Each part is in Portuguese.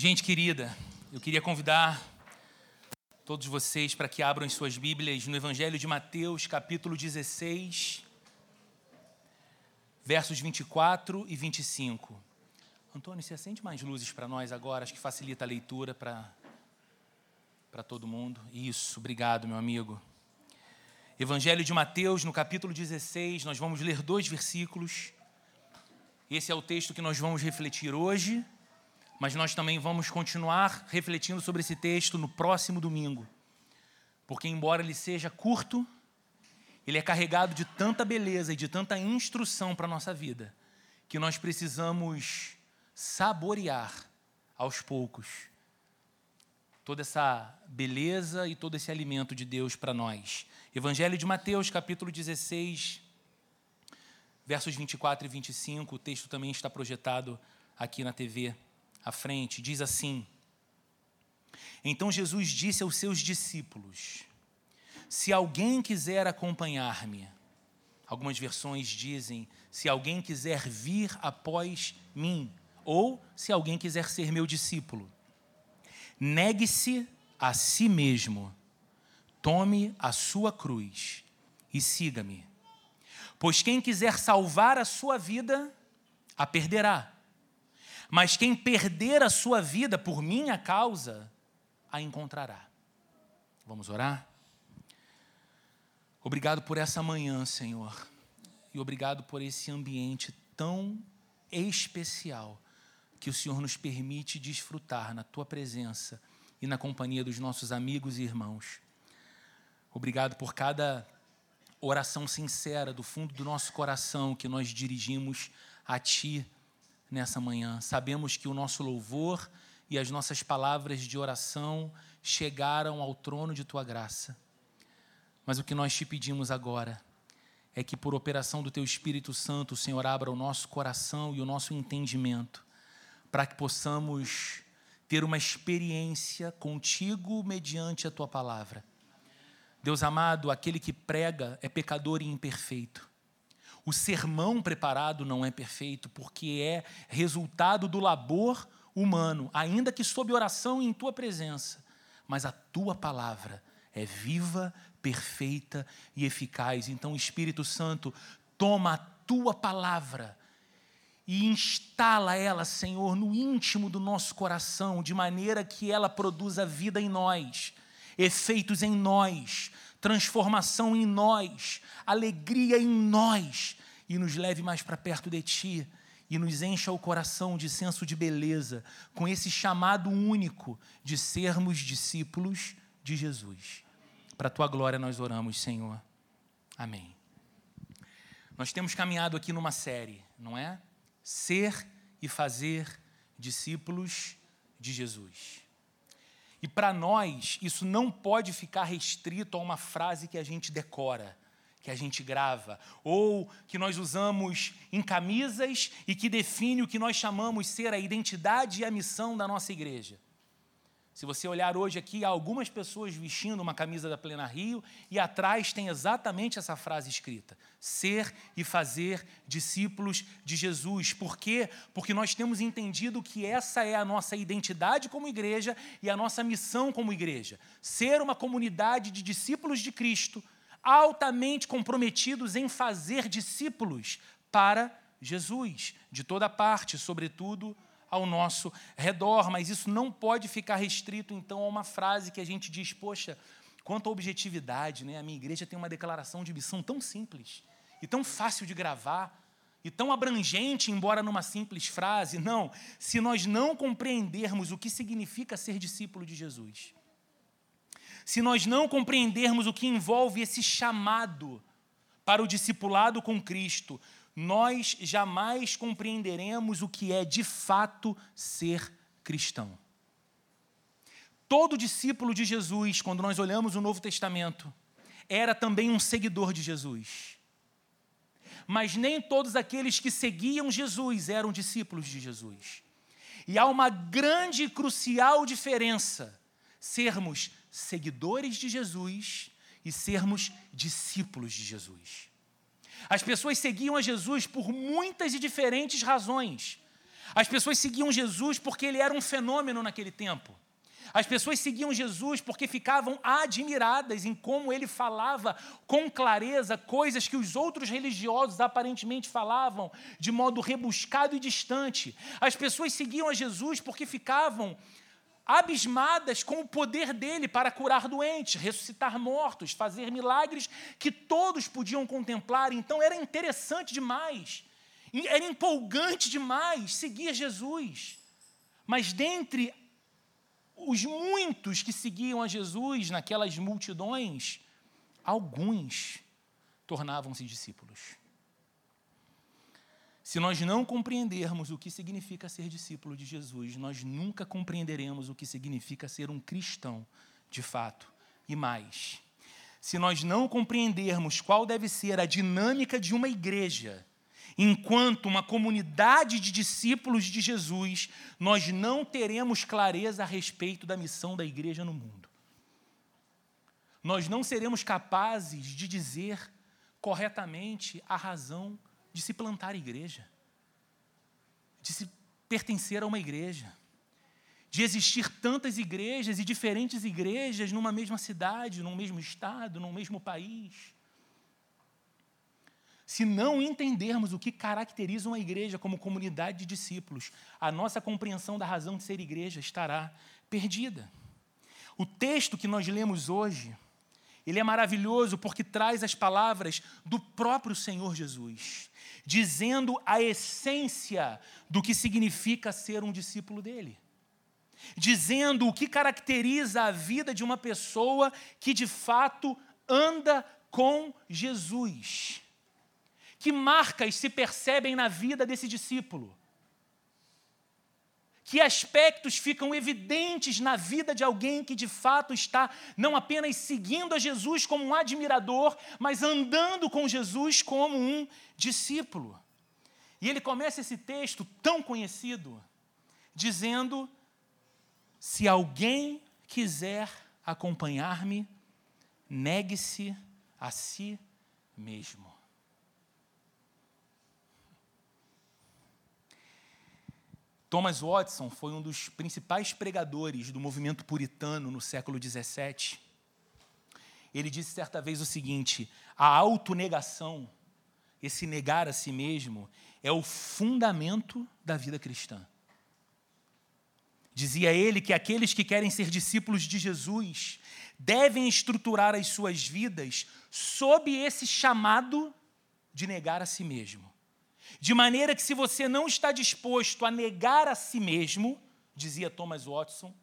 Gente querida, eu queria convidar todos vocês para que abram suas Bíblias no Evangelho de Mateus, capítulo 16, versos 24 e 25. Antônio, você acende mais luzes para nós agora, acho que facilita a leitura para, para todo mundo. Isso, obrigado, meu amigo. Evangelho de Mateus, no capítulo 16, nós vamos ler dois versículos. Esse é o texto que nós vamos refletir hoje mas nós também vamos continuar refletindo sobre esse texto no próximo domingo. Porque, embora ele seja curto, ele é carregado de tanta beleza e de tanta instrução para a nossa vida, que nós precisamos saborear aos poucos toda essa beleza e todo esse alimento de Deus para nós. Evangelho de Mateus, capítulo 16, versos 24 e 25, o texto também está projetado aqui na TV à frente, diz assim: Então Jesus disse aos seus discípulos: Se alguém quiser acompanhar-me, algumas versões dizem: Se alguém quiser vir após mim, ou se alguém quiser ser meu discípulo, negue-se a si mesmo, tome a sua cruz e siga-me. Pois quem quiser salvar a sua vida, a perderá mas quem perder a sua vida por minha causa, a encontrará. Vamos orar? Obrigado por essa manhã, Senhor, e obrigado por esse ambiente tão especial que o Senhor nos permite desfrutar na tua presença e na companhia dos nossos amigos e irmãos. Obrigado por cada oração sincera do fundo do nosso coração que nós dirigimos a Ti nessa manhã. Sabemos que o nosso louvor e as nossas palavras de oração chegaram ao trono de tua graça. Mas o que nós te pedimos agora é que, por operação do teu Espírito Santo, o Senhor abra o nosso coração e o nosso entendimento, para que possamos ter uma experiência contigo mediante a tua palavra. Deus amado, aquele que prega é pecador e imperfeito. O sermão preparado não é perfeito, porque é resultado do labor humano, ainda que sob oração em tua presença. Mas a tua palavra é viva, perfeita e eficaz. Então, Espírito Santo, toma a tua palavra e instala ela, Senhor, no íntimo do nosso coração, de maneira que ela produza vida em nós, efeitos em nós, transformação em nós, alegria em nós e nos leve mais para perto de Ti e nos encha o coração de senso de beleza com esse chamado único de sermos discípulos de Jesus. Para a Tua glória nós oramos, Senhor. Amém. Nós temos caminhado aqui numa série, não é? Ser e fazer discípulos de Jesus. E para nós, isso não pode ficar restrito a uma frase que a gente decora, que a gente grava, ou que nós usamos em camisas e que define o que nós chamamos ser a identidade e a missão da nossa igreja. Se você olhar hoje aqui, há algumas pessoas vestindo uma camisa da Plena Rio e atrás tem exatamente essa frase escrita: ser e fazer discípulos de Jesus. Por quê? Porque nós temos entendido que essa é a nossa identidade como igreja e a nossa missão como igreja: ser uma comunidade de discípulos de Cristo, altamente comprometidos em fazer discípulos para Jesus, de toda parte, sobretudo ao nosso redor, mas isso não pode ficar restrito então a uma frase que a gente diz, poxa, quanto à objetividade, né? A minha igreja tem uma declaração de missão tão simples e tão fácil de gravar e tão abrangente, embora numa simples frase. Não, se nós não compreendermos o que significa ser discípulo de Jesus, se nós não compreendermos o que envolve esse chamado para o discipulado com Cristo, nós jamais compreenderemos o que é de fato ser cristão. Todo discípulo de Jesus, quando nós olhamos o Novo Testamento, era também um seguidor de Jesus. Mas nem todos aqueles que seguiam Jesus eram discípulos de Jesus. E há uma grande e crucial diferença sermos seguidores de Jesus e sermos discípulos de Jesus. As pessoas seguiam a Jesus por muitas e diferentes razões. As pessoas seguiam Jesus porque ele era um fenômeno naquele tempo. As pessoas seguiam Jesus porque ficavam admiradas em como ele falava com clareza coisas que os outros religiosos aparentemente falavam de modo rebuscado e distante. As pessoas seguiam a Jesus porque ficavam abismadas com o poder dele para curar doentes, ressuscitar mortos, fazer milagres que todos podiam contemplar. Então era interessante demais, era empolgante demais seguir Jesus. Mas dentre os muitos que seguiam a Jesus naquelas multidões, alguns tornavam-se discípulos. Se nós não compreendermos o que significa ser discípulo de Jesus, nós nunca compreenderemos o que significa ser um cristão de fato. E mais, se nós não compreendermos qual deve ser a dinâmica de uma igreja, enquanto uma comunidade de discípulos de Jesus, nós não teremos clareza a respeito da missão da igreja no mundo. Nós não seremos capazes de dizer corretamente a razão de se plantar igreja, de se pertencer a uma igreja, de existir tantas igrejas e diferentes igrejas numa mesma cidade, num mesmo estado, num mesmo país. Se não entendermos o que caracteriza uma igreja como comunidade de discípulos, a nossa compreensão da razão de ser igreja estará perdida. O texto que nós lemos hoje, ele é maravilhoso porque traz as palavras do próprio Senhor Jesus dizendo a essência do que significa ser um discípulo dele. Dizendo o que caracteriza a vida de uma pessoa que de fato anda com Jesus. Que marcas se percebem na vida desse discípulo? Que aspectos ficam evidentes na vida de alguém que de fato está não apenas seguindo a Jesus como um admirador, mas andando com Jesus como um discípulo. E ele começa esse texto tão conhecido, dizendo: Se alguém quiser acompanhar-me, negue-se a si mesmo. Thomas Watson foi um dos principais pregadores do movimento puritano no século XVII. Ele disse certa vez o seguinte: a autonegação, esse negar a si mesmo, é o fundamento da vida cristã. Dizia ele que aqueles que querem ser discípulos de Jesus devem estruturar as suas vidas sob esse chamado de negar a si mesmo. De maneira que, se você não está disposto a negar a si mesmo, dizia Thomas Watson,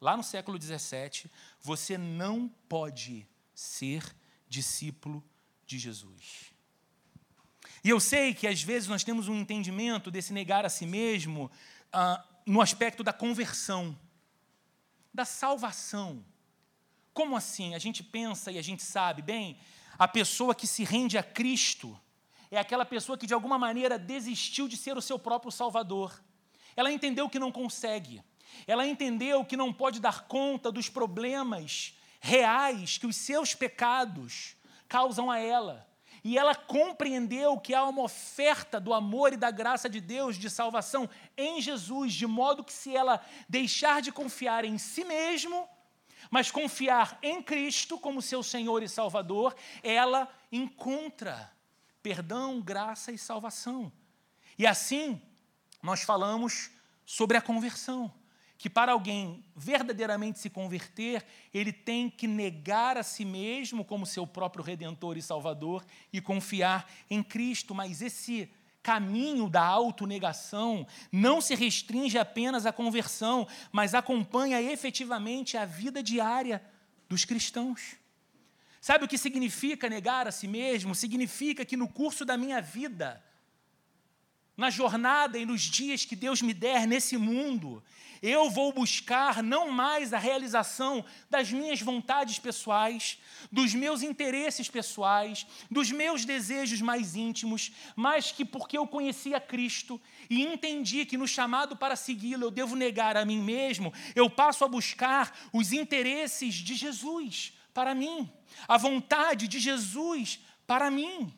lá no século XVII, você não pode ser discípulo de Jesus. E eu sei que às vezes nós temos um entendimento desse negar a si mesmo ah, no aspecto da conversão, da salvação. Como assim? A gente pensa e a gente sabe, bem, a pessoa que se rende a Cristo é aquela pessoa que de alguma maneira desistiu de ser o seu próprio salvador. Ela entendeu que não consegue. Ela entendeu que não pode dar conta dos problemas reais que os seus pecados causam a ela. E ela compreendeu que há uma oferta do amor e da graça de Deus de salvação em Jesus, de modo que se ela deixar de confiar em si mesmo, mas confiar em Cristo como seu Senhor e Salvador, ela encontra perdão, graça e salvação. E assim, nós falamos sobre a conversão, que para alguém verdadeiramente se converter, ele tem que negar a si mesmo como seu próprio redentor e salvador e confiar em Cristo, mas esse caminho da autonegação não se restringe apenas à conversão, mas acompanha efetivamente a vida diária dos cristãos. Sabe o que significa negar a si mesmo? Significa que no curso da minha vida, na jornada e nos dias que Deus me der nesse mundo, eu vou buscar não mais a realização das minhas vontades pessoais, dos meus interesses pessoais, dos meus desejos mais íntimos, mas que porque eu conheci a Cristo e entendi que no chamado para segui-lo eu devo negar a mim mesmo, eu passo a buscar os interesses de Jesus para mim, a vontade de Jesus para mim.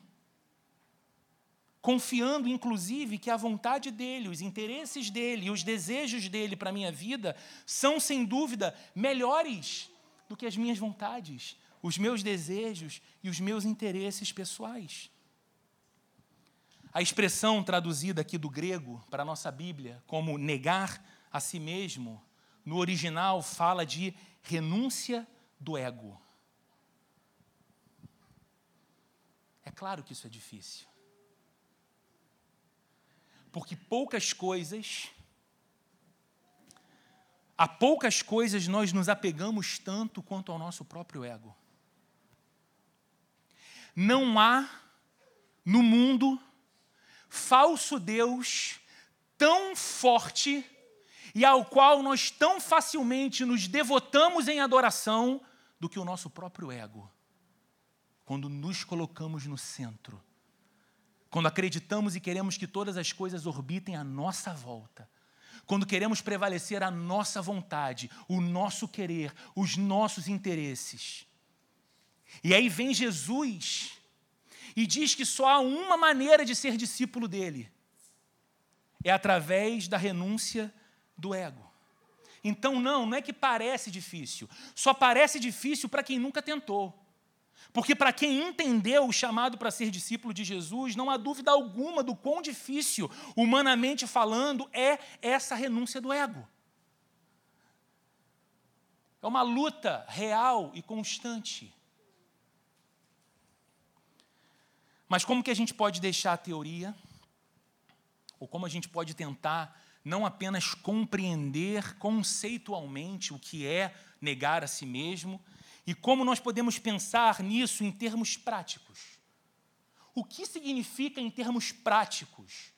confiando inclusive que a vontade dele, os interesses dele e os desejos dele para a minha vida são, sem dúvida, melhores do que as minhas vontades, os meus desejos e os meus interesses pessoais. A expressão traduzida aqui do grego para a nossa Bíblia como negar a si mesmo, no original fala de renúncia do ego. É claro que isso é difícil porque poucas coisas, a poucas coisas nós nos apegamos tanto quanto ao nosso próprio ego. Não há no mundo falso Deus tão forte e ao qual nós tão facilmente nos devotamos em adoração do que o nosso próprio ego, quando nos colocamos no centro quando acreditamos e queremos que todas as coisas orbitem à nossa volta, quando queremos prevalecer a nossa vontade, o nosso querer, os nossos interesses. E aí vem Jesus e diz que só há uma maneira de ser discípulo dele: é através da renúncia do ego. Então, não, não é que parece difícil, só parece difícil para quem nunca tentou. Porque para quem entendeu o chamado para ser discípulo de Jesus, não há dúvida alguma do quão difícil, humanamente falando, é essa renúncia do ego. É uma luta real e constante. Mas como que a gente pode deixar a teoria? Ou como a gente pode tentar não apenas compreender conceitualmente o que é negar a si mesmo, e como nós podemos pensar nisso em termos práticos? O que significa, em termos práticos,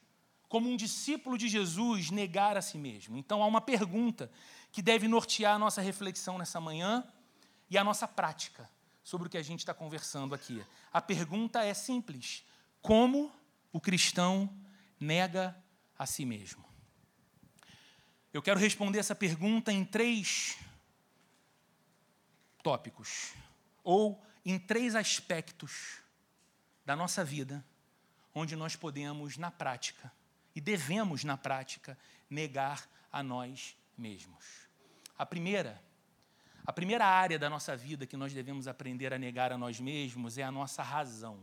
como um discípulo de Jesus negar a si mesmo? Então, há uma pergunta que deve nortear a nossa reflexão nessa manhã e a nossa prática sobre o que a gente está conversando aqui. A pergunta é simples: como o cristão nega a si mesmo? Eu quero responder essa pergunta em três tópicos, ou em três aspectos da nossa vida, onde nós podemos, na prática, e devemos, na prática, negar a nós mesmos. A primeira, a primeira área da nossa vida que nós devemos aprender a negar a nós mesmos é a nossa razão,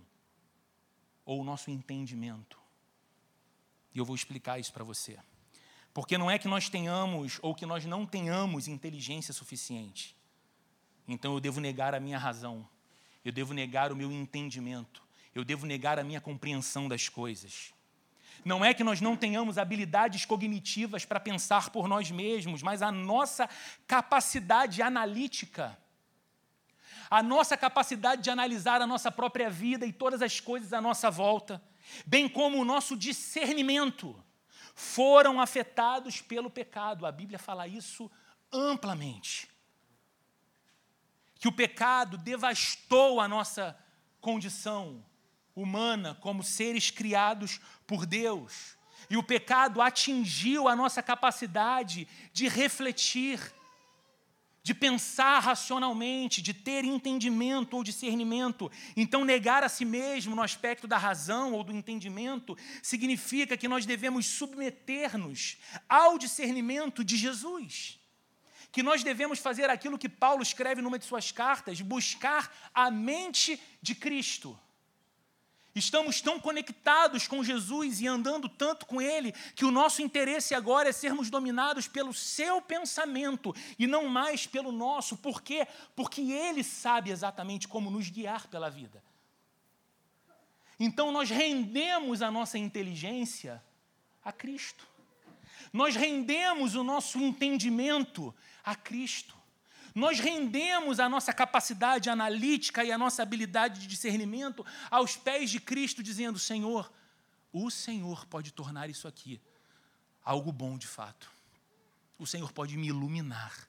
ou o nosso entendimento. E eu vou explicar isso para você. Porque não é que nós tenhamos ou que nós não tenhamos inteligência suficiente. Então eu devo negar a minha razão, eu devo negar o meu entendimento, eu devo negar a minha compreensão das coisas. Não é que nós não tenhamos habilidades cognitivas para pensar por nós mesmos, mas a nossa capacidade analítica, a nossa capacidade de analisar a nossa própria vida e todas as coisas à nossa volta, bem como o nosso discernimento, foram afetados pelo pecado. A Bíblia fala isso amplamente que o pecado devastou a nossa condição humana como seres criados por Deus. E o pecado atingiu a nossa capacidade de refletir, de pensar racionalmente, de ter entendimento ou discernimento. Então, negar a si mesmo no aspecto da razão ou do entendimento significa que nós devemos submeter-nos ao discernimento de Jesus que nós devemos fazer aquilo que Paulo escreve numa de suas cartas, buscar a mente de Cristo. Estamos tão conectados com Jesus e andando tanto com Ele que o nosso interesse agora é sermos dominados pelo seu pensamento e não mais pelo nosso. Por quê? Porque Ele sabe exatamente como nos guiar pela vida. Então nós rendemos a nossa inteligência a Cristo. Nós rendemos o nosso entendimento a Cristo. Nós rendemos a nossa capacidade analítica e a nossa habilidade de discernimento aos pés de Cristo, dizendo: Senhor, o Senhor pode tornar isso aqui algo bom de fato. O Senhor pode me iluminar.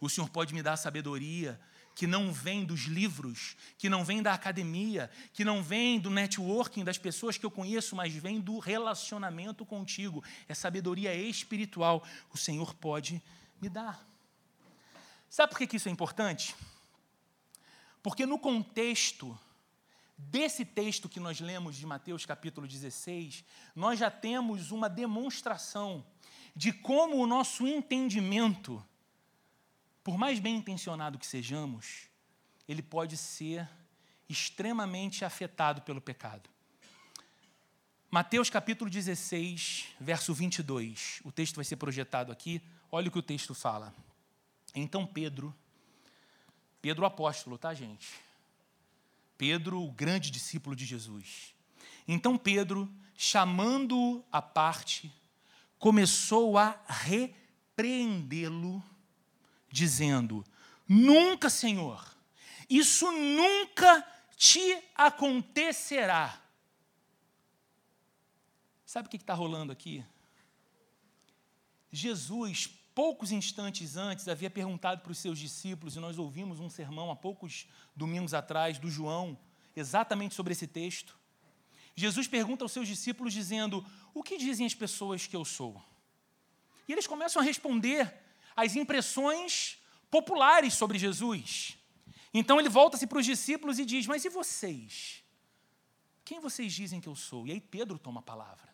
O Senhor pode me dar sabedoria que não vem dos livros, que não vem da academia, que não vem do networking das pessoas que eu conheço, mas vem do relacionamento contigo. É sabedoria espiritual. O Senhor pode me dar. Sabe por que isso é importante? Porque no contexto desse texto que nós lemos de Mateus capítulo 16, nós já temos uma demonstração de como o nosso entendimento, por mais bem intencionado que sejamos, ele pode ser extremamente afetado pelo pecado. Mateus capítulo 16, verso 22. O texto vai ser projetado aqui. Olha o que o texto fala. Então Pedro, Pedro apóstolo, tá, gente? Pedro, o grande discípulo de Jesus. Então Pedro, chamando-o à parte, começou a repreendê-lo, dizendo: Nunca, Senhor, isso nunca te acontecerá. Sabe o que está rolando aqui? Jesus, poucos instantes antes, havia perguntado para os seus discípulos, e nós ouvimos um sermão há poucos domingos atrás, do João, exatamente sobre esse texto. Jesus pergunta aos seus discípulos, dizendo: O que dizem as pessoas que eu sou? E eles começam a responder as impressões populares sobre Jesus. Então ele volta-se para os discípulos e diz: Mas e vocês? Quem vocês dizem que eu sou? E aí Pedro toma a palavra.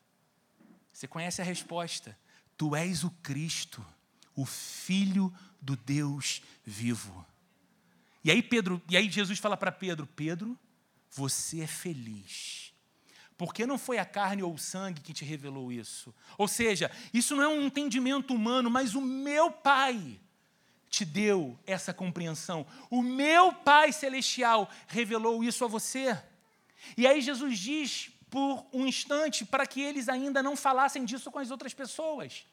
Você conhece a resposta: Tu és o Cristo, o Filho do Deus vivo. E aí Pedro, e aí Jesus fala para Pedro: Pedro, você é feliz. Porque não foi a carne ou o sangue que te revelou isso. Ou seja, isso não é um entendimento humano, mas o meu Pai te deu essa compreensão. O meu Pai Celestial revelou isso a você. E aí Jesus diz por um instante para que eles ainda não falassem disso com as outras pessoas.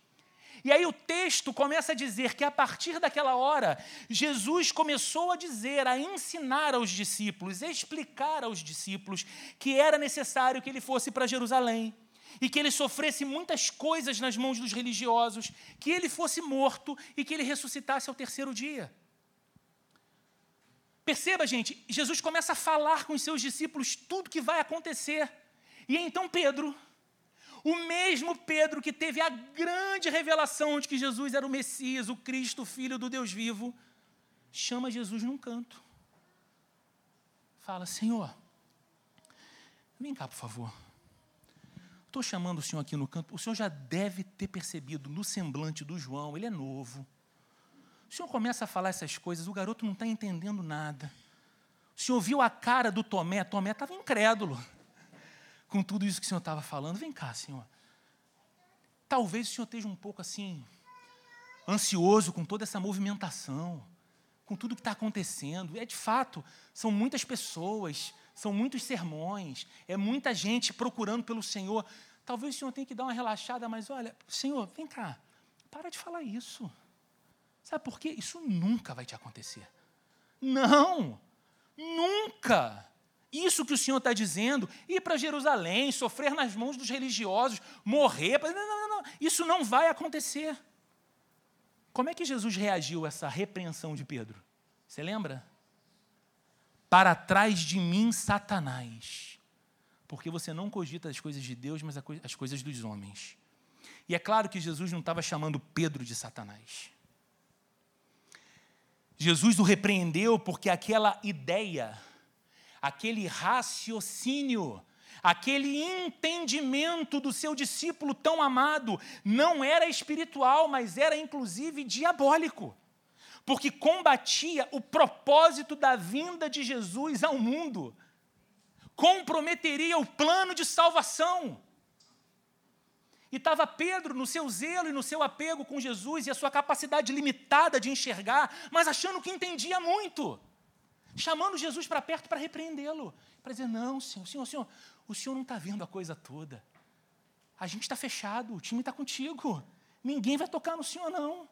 E aí o texto começa a dizer que a partir daquela hora, Jesus começou a dizer, a ensinar aos discípulos, a explicar aos discípulos que era necessário que ele fosse para Jerusalém e que ele sofresse muitas coisas nas mãos dos religiosos, que ele fosse morto e que ele ressuscitasse ao terceiro dia. Perceba, gente, Jesus começa a falar com os seus discípulos tudo que vai acontecer. E então Pedro, o mesmo Pedro que teve a grande revelação de que Jesus era o Messias, o Cristo, o Filho do Deus vivo, chama Jesus num canto. Fala, Senhor, vem cá, por favor. Estou chamando o senhor aqui no canto. O senhor já deve ter percebido no semblante do João, ele é novo. O senhor começa a falar essas coisas, o garoto não está entendendo nada. O senhor viu a cara do Tomé, Tomé estava incrédulo com tudo isso que o Senhor estava falando. Vem cá, Senhor. Talvez o Senhor esteja um pouco assim, ansioso com toda essa movimentação, com tudo que está acontecendo. É de fato, são muitas pessoas, são muitos sermões, é muita gente procurando pelo Senhor. Talvez o Senhor tenha que dar uma relaxada, mas olha, Senhor, vem cá, para de falar isso. Sabe por quê? Isso nunca vai te acontecer. Não, nunca. Isso que o Senhor está dizendo, ir para Jerusalém, sofrer nas mãos dos religiosos, morrer. Não, não, não, isso não vai acontecer. Como é que Jesus reagiu a essa repreensão de Pedro? Você lembra? Para trás de mim, Satanás. Porque você não cogita as coisas de Deus, mas as coisas dos homens. E é claro que Jesus não estava chamando Pedro de Satanás. Jesus o repreendeu porque aquela ideia aquele raciocínio, aquele entendimento do seu discípulo tão amado, não era espiritual, mas era inclusive diabólico, porque combatia o propósito da vinda de Jesus ao mundo, comprometeria o plano de salvação. E estava Pedro no seu zelo e no seu apego com Jesus e a sua capacidade limitada de enxergar, mas achando que entendia muito chamando Jesus para perto para repreendê-lo. Para dizer: não, senhor, senhor, senhor, o senhor não está vendo a coisa toda. A gente está fechado, o time está contigo. Ninguém vai tocar no senhor, não.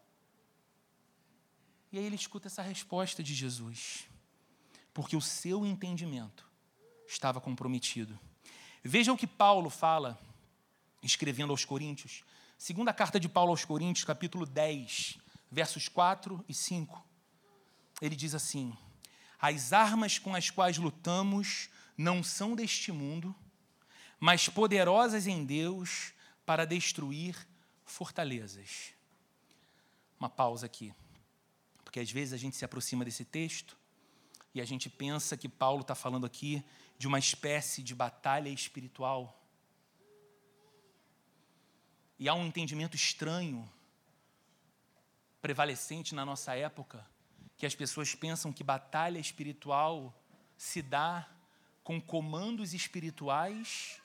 E aí ele escuta essa resposta de Jesus, porque o seu entendimento estava comprometido. Vejam o que Paulo fala, escrevendo aos Coríntios. Segunda carta de Paulo aos Coríntios, capítulo 10, versos 4 e 5. Ele diz assim: as armas com as quais lutamos não são deste mundo, mas poderosas em Deus para destruir fortalezas. Uma pausa aqui, porque às vezes a gente se aproxima desse texto E a gente pensa que Paulo está falando aqui de uma espécie de batalha espiritual. E há um entendimento estranho, prevalecente na nossa época, que as pessoas pensam que batalha espiritual se dá com comandos espirituais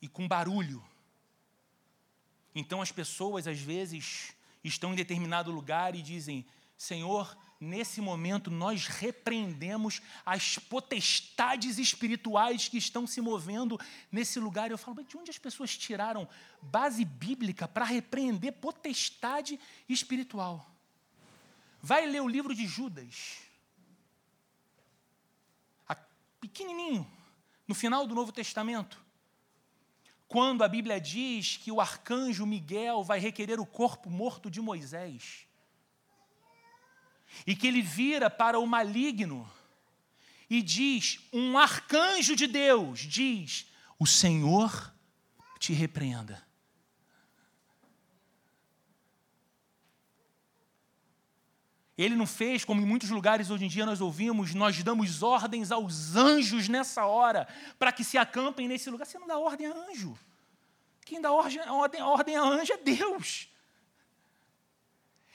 e com barulho. Então as pessoas, às vezes, estão em determinado lugar e dizem: Senhor, nesse momento nós repreendemos as potestades espirituais que estão se movendo nesse lugar. Eu falo, mas de onde as pessoas tiraram base bíblica para repreender potestade espiritual? Vai ler o livro de Judas. Pequenininho, no final do Novo Testamento. Quando a Bíblia diz que o arcanjo Miguel vai requerer o corpo morto de Moisés e que ele vira para o maligno e diz: Um arcanjo de Deus diz: O Senhor te repreenda. Ele não fez, como em muitos lugares hoje em dia nós ouvimos, nós damos ordens aos anjos nessa hora, para que se acampem nesse lugar. Você não dá ordem a anjo. Quem dá ordem, ordem, ordem a anjo é Deus.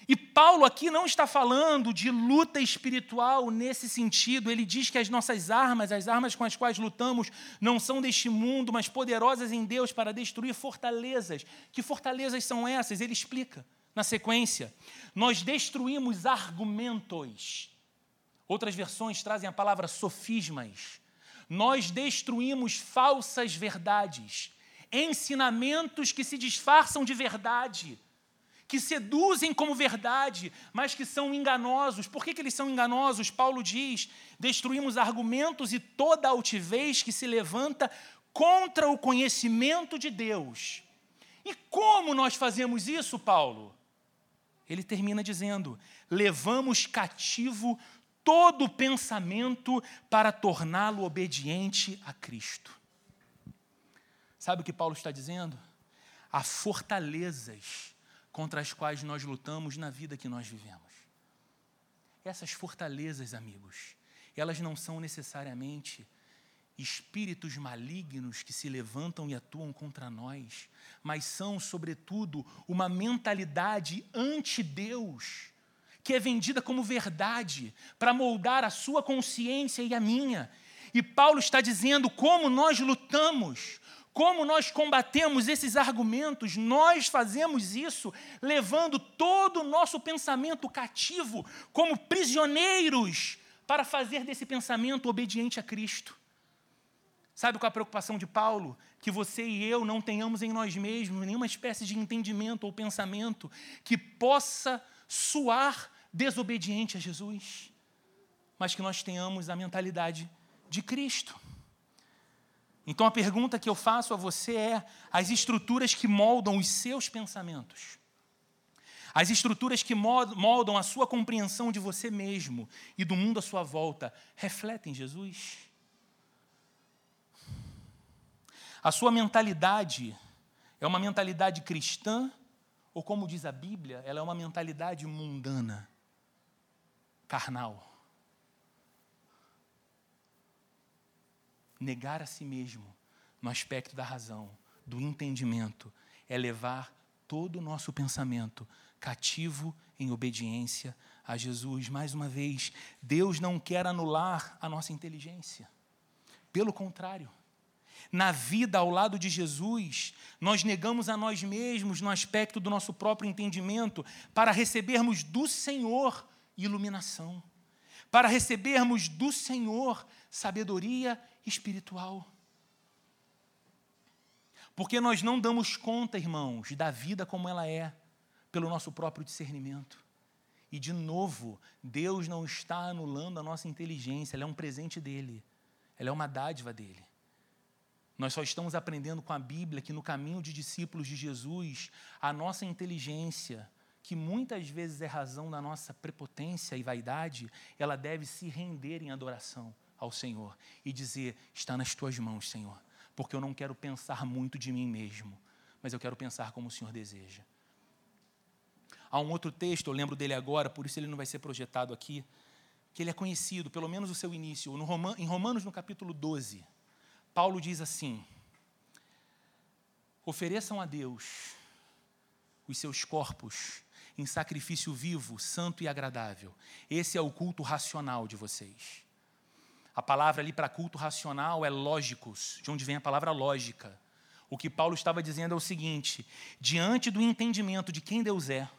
E Paulo aqui não está falando de luta espiritual nesse sentido. Ele diz que as nossas armas, as armas com as quais lutamos, não são deste mundo, mas poderosas em Deus para destruir fortalezas. Que fortalezas são essas? Ele explica na sequência. Nós destruímos argumentos. Outras versões trazem a palavra sofismas. Nós destruímos falsas verdades, ensinamentos que se disfarçam de verdade que seduzem como verdade, mas que são enganosos. Por que, que eles são enganosos? Paulo diz: destruímos argumentos e toda altivez que se levanta contra o conhecimento de Deus. E como nós fazemos isso, Paulo? Ele termina dizendo: levamos cativo todo pensamento para torná-lo obediente a Cristo. Sabe o que Paulo está dizendo? Há fortalezas contra as quais nós lutamos na vida que nós vivemos. Essas fortalezas, amigos, elas não são necessariamente espíritos malignos que se levantam e atuam contra nós, mas são, sobretudo, uma mentalidade anti-Deus, que é vendida como verdade, para moldar a sua consciência e a minha. E Paulo está dizendo como nós lutamos como nós combatemos esses argumentos? Nós fazemos isso levando todo o nosso pensamento cativo, como prisioneiros, para fazer desse pensamento obediente a Cristo. Sabe qual é a preocupação de Paulo? Que você e eu não tenhamos em nós mesmos nenhuma espécie de entendimento ou pensamento que possa soar desobediente a Jesus, mas que nós tenhamos a mentalidade de Cristo. Então a pergunta que eu faço a você é: as estruturas que moldam os seus pensamentos, as estruturas que moldam a sua compreensão de você mesmo e do mundo à sua volta, refletem Jesus? A sua mentalidade é uma mentalidade cristã ou, como diz a Bíblia, ela é uma mentalidade mundana, carnal? negar a si mesmo no aspecto da razão, do entendimento, é levar todo o nosso pensamento cativo em obediência a Jesus. Mais uma vez, Deus não quer anular a nossa inteligência. Pelo contrário, na vida ao lado de Jesus, nós negamos a nós mesmos no aspecto do nosso próprio entendimento para recebermos do Senhor iluminação, para recebermos do Senhor sabedoria espiritual. Porque nós não damos conta, irmãos, da vida como ela é, pelo nosso próprio discernimento. E, de novo, Deus não está anulando a nossa inteligência, ela é um presente dele, ela é uma dádiva dele. Nós só estamos aprendendo com a Bíblia que no caminho de discípulos de Jesus, a nossa inteligência, que muitas vezes é razão da nossa prepotência e vaidade, ela deve se render em adoração ao Senhor e dizer: Está nas tuas mãos, Senhor, porque eu não quero pensar muito de mim mesmo, mas eu quero pensar como o Senhor deseja. Há um outro texto, eu lembro dele agora, por isso ele não vai ser projetado aqui, que ele é conhecido, pelo menos o seu início, no Roman, em Romanos, no capítulo 12, Paulo diz assim: ofereçam a Deus os seus corpos em sacrifício vivo, santo e agradável. Esse é o culto racional de vocês. A palavra ali para culto racional é lógicos, de onde vem a palavra lógica. O que Paulo estava dizendo é o seguinte: diante do entendimento de quem Deus é,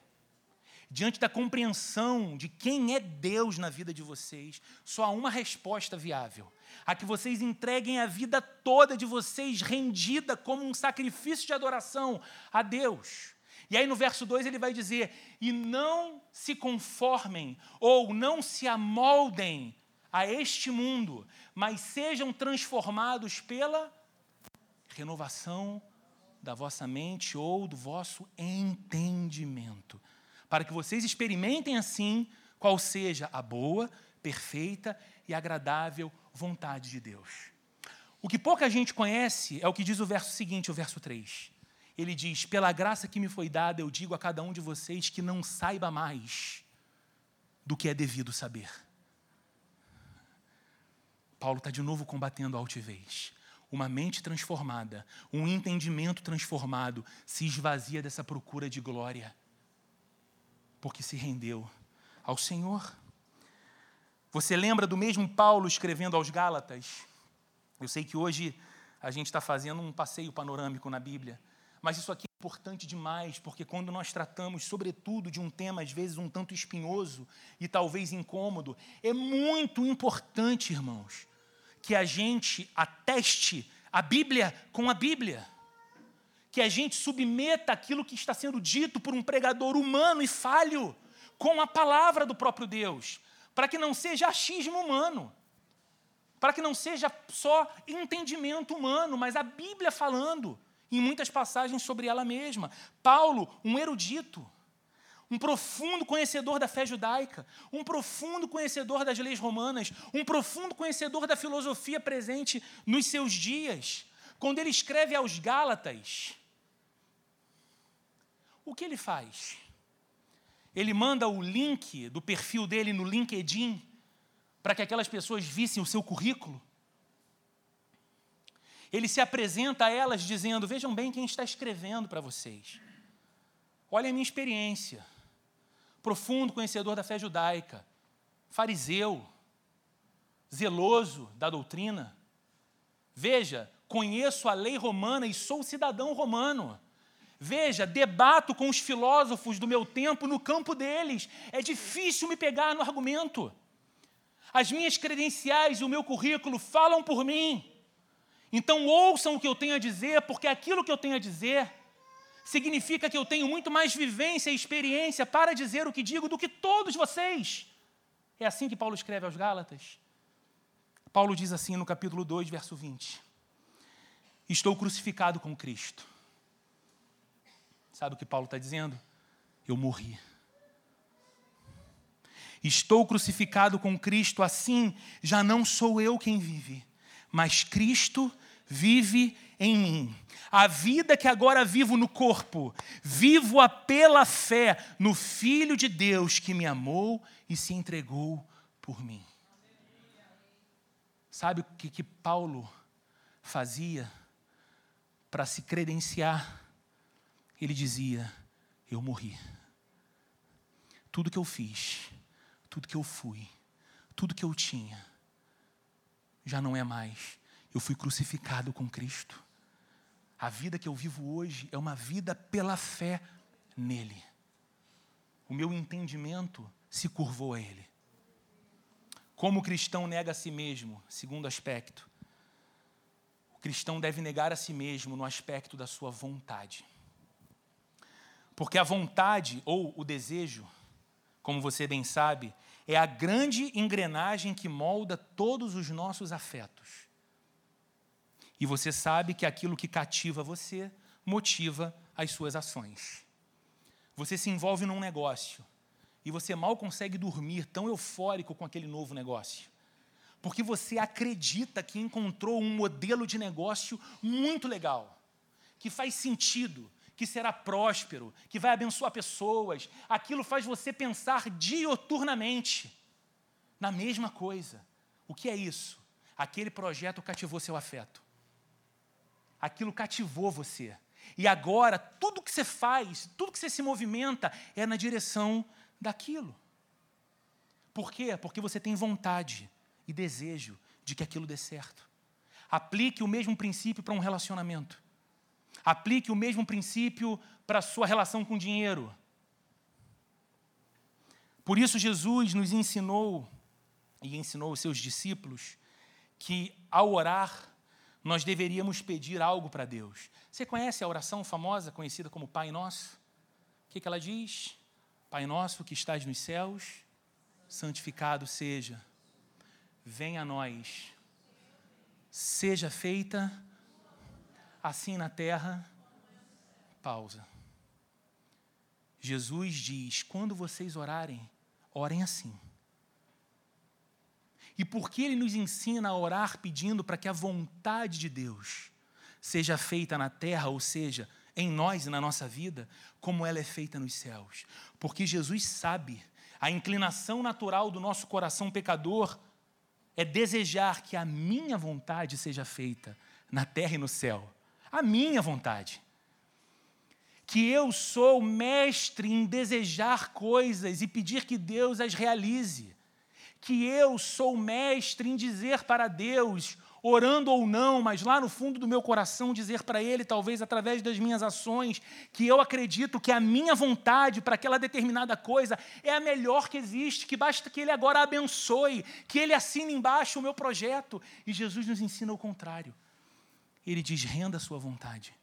diante da compreensão de quem é Deus na vida de vocês, só há uma resposta viável: a que vocês entreguem a vida toda de vocês rendida como um sacrifício de adoração a Deus. E aí no verso 2 ele vai dizer: e não se conformem ou não se amoldem a este mundo, mas sejam transformados pela renovação da vossa mente ou do vosso entendimento para que vocês experimentem assim qual seja a boa, perfeita e agradável vontade de Deus. O que pouca gente conhece é o que diz o verso seguinte, o verso 3. Ele diz: Pela graça que me foi dada, eu digo a cada um de vocês que não saiba mais do que é devido saber. Paulo está de novo combatendo a altivez. Uma mente transformada, um entendimento transformado, se esvazia dessa procura de glória porque se rendeu ao Senhor. Você lembra do mesmo Paulo escrevendo aos Gálatas? Eu sei que hoje a gente está fazendo um passeio panorâmico na Bíblia, mas isso aqui é importante demais, porque quando nós tratamos, sobretudo, de um tema às vezes um tanto espinhoso e talvez incômodo, é muito importante, irmãos, que a gente ateste a Bíblia com a Bíblia que a gente submeta aquilo que está sendo dito por um pregador humano e falho com a palavra do próprio Deus, para que não seja achismo humano, para que não seja só entendimento humano, mas a Bíblia falando em muitas passagens sobre ela mesma. Paulo, um erudito, um profundo conhecedor da fé judaica, um profundo conhecedor das leis romanas, um profundo conhecedor da filosofia presente nos seus dias. Quando ele escreve aos Gálatas, o que ele faz? Ele manda o link do perfil dele no LinkedIn para que aquelas pessoas vissem o seu currículo. Ele se apresenta a elas dizendo: Vejam bem quem está escrevendo para vocês. Olha a minha experiência. Profundo conhecedor da fé judaica, fariseu, zeloso da doutrina. Veja, conheço a lei romana e sou cidadão romano. Veja, debato com os filósofos do meu tempo no campo deles. É difícil me pegar no argumento. As minhas credenciais e o meu currículo falam por mim. Então ouçam o que eu tenho a dizer, porque aquilo que eu tenho a dizer significa que eu tenho muito mais vivência e experiência para dizer o que digo do que todos vocês. É assim que Paulo escreve aos Gálatas. Paulo diz assim no capítulo 2, verso 20: Estou crucificado com Cristo. Sabe o que Paulo está dizendo? Eu morri. Estou crucificado com Cristo, assim já não sou eu quem vive, mas Cristo vive em mim. A vida que agora vivo no corpo, vivo-a pela fé no Filho de Deus que me amou e se entregou por mim. Sabe o que, que Paulo fazia para se credenciar? Ele dizia: Eu morri. Tudo que eu fiz, tudo que eu fui, tudo que eu tinha, já não é mais. Eu fui crucificado com Cristo. A vida que eu vivo hoje é uma vida pela fé nele. O meu entendimento se curvou a ele. Como o cristão nega a si mesmo, segundo aspecto, o cristão deve negar a si mesmo no aspecto da sua vontade. Porque a vontade ou o desejo, como você bem sabe, é a grande engrenagem que molda todos os nossos afetos. E você sabe que aquilo que cativa você motiva as suas ações. Você se envolve num negócio e você mal consegue dormir tão eufórico com aquele novo negócio. Porque você acredita que encontrou um modelo de negócio muito legal, que faz sentido, que será próspero, que vai abençoar pessoas. Aquilo faz você pensar dioturnamente na mesma coisa. O que é isso? Aquele projeto cativou seu afeto. Aquilo cativou você. E agora, tudo que você faz, tudo que você se movimenta, é na direção daquilo. Por quê? Porque você tem vontade e desejo de que aquilo dê certo. Aplique o mesmo princípio para um relacionamento. Aplique o mesmo princípio para a sua relação com o dinheiro. Por isso, Jesus nos ensinou e ensinou os seus discípulos que, ao orar, nós deveríamos pedir algo para Deus. Você conhece a oração famosa, conhecida como Pai Nosso? O que, ela diz? Pai Nosso que estás nos céus, santificado seja. Venha a nós. Seja feita assim na terra. Pausa. Jesus diz: quando vocês orarem, orem assim. E porque ele nos ensina a orar pedindo para que a vontade de Deus seja feita na terra, ou seja, em nós e na nossa vida, como ela é feita nos céus. Porque Jesus sabe, a inclinação natural do nosso coração pecador é desejar que a minha vontade seja feita na terra e no céu. A minha vontade. Que eu sou mestre em desejar coisas e pedir que Deus as realize que eu sou mestre em dizer para Deus, orando ou não, mas lá no fundo do meu coração dizer para Ele, talvez através das minhas ações, que eu acredito que a minha vontade para aquela determinada coisa é a melhor que existe, que basta que Ele agora abençoe, que Ele assine embaixo o meu projeto. E Jesus nos ensina o contrário. Ele diz: renda a sua vontade,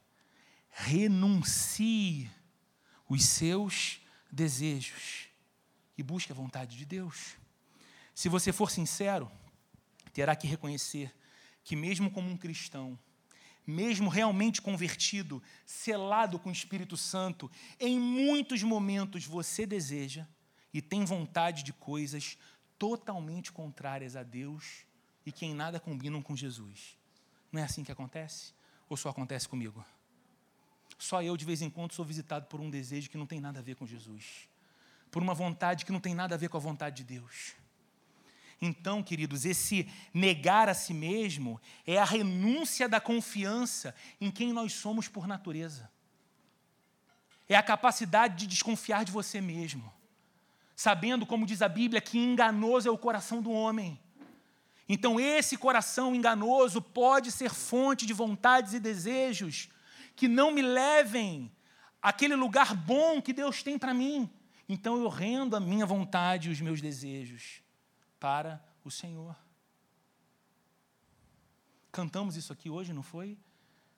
renuncie os seus desejos e busque a vontade de Deus. Se você for sincero, terá que reconhecer que, mesmo como um cristão, mesmo realmente convertido, selado com o Espírito Santo, em muitos momentos você deseja e tem vontade de coisas totalmente contrárias a Deus e que em nada combinam com Jesus. Não é assim que acontece? Ou só acontece comigo? Só eu, de vez em quando, sou visitado por um desejo que não tem nada a ver com Jesus, por uma vontade que não tem nada a ver com a vontade de Deus. Então, queridos, esse negar a si mesmo é a renúncia da confiança em quem nós somos por natureza. É a capacidade de desconfiar de você mesmo, sabendo, como diz a Bíblia, que enganoso é o coração do homem. Então, esse coração enganoso pode ser fonte de vontades e desejos que não me levem àquele lugar bom que Deus tem para mim. Então, eu rendo a minha vontade e os meus desejos para o Senhor. Cantamos isso aqui hoje, não foi?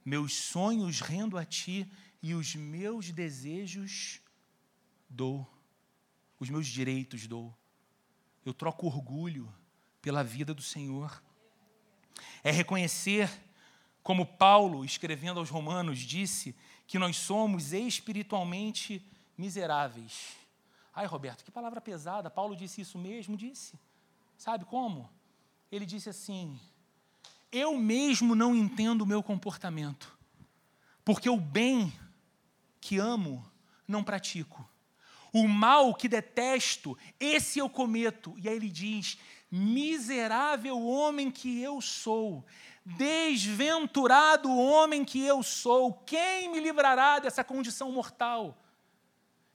Meus sonhos rendo a ti e os meus desejos dou. Os meus direitos dou. Eu troco orgulho pela vida do Senhor. É reconhecer, como Paulo, escrevendo aos Romanos, disse, que nós somos espiritualmente miseráveis. Ai, Roberto, que palavra pesada. Paulo disse isso mesmo? Disse. Sabe como? Ele disse assim: Eu mesmo não entendo o meu comportamento, porque o bem que amo não pratico. O mal que detesto, esse eu cometo. E aí ele diz: Miserável homem que eu sou, desventurado homem que eu sou, quem me livrará dessa condição mortal?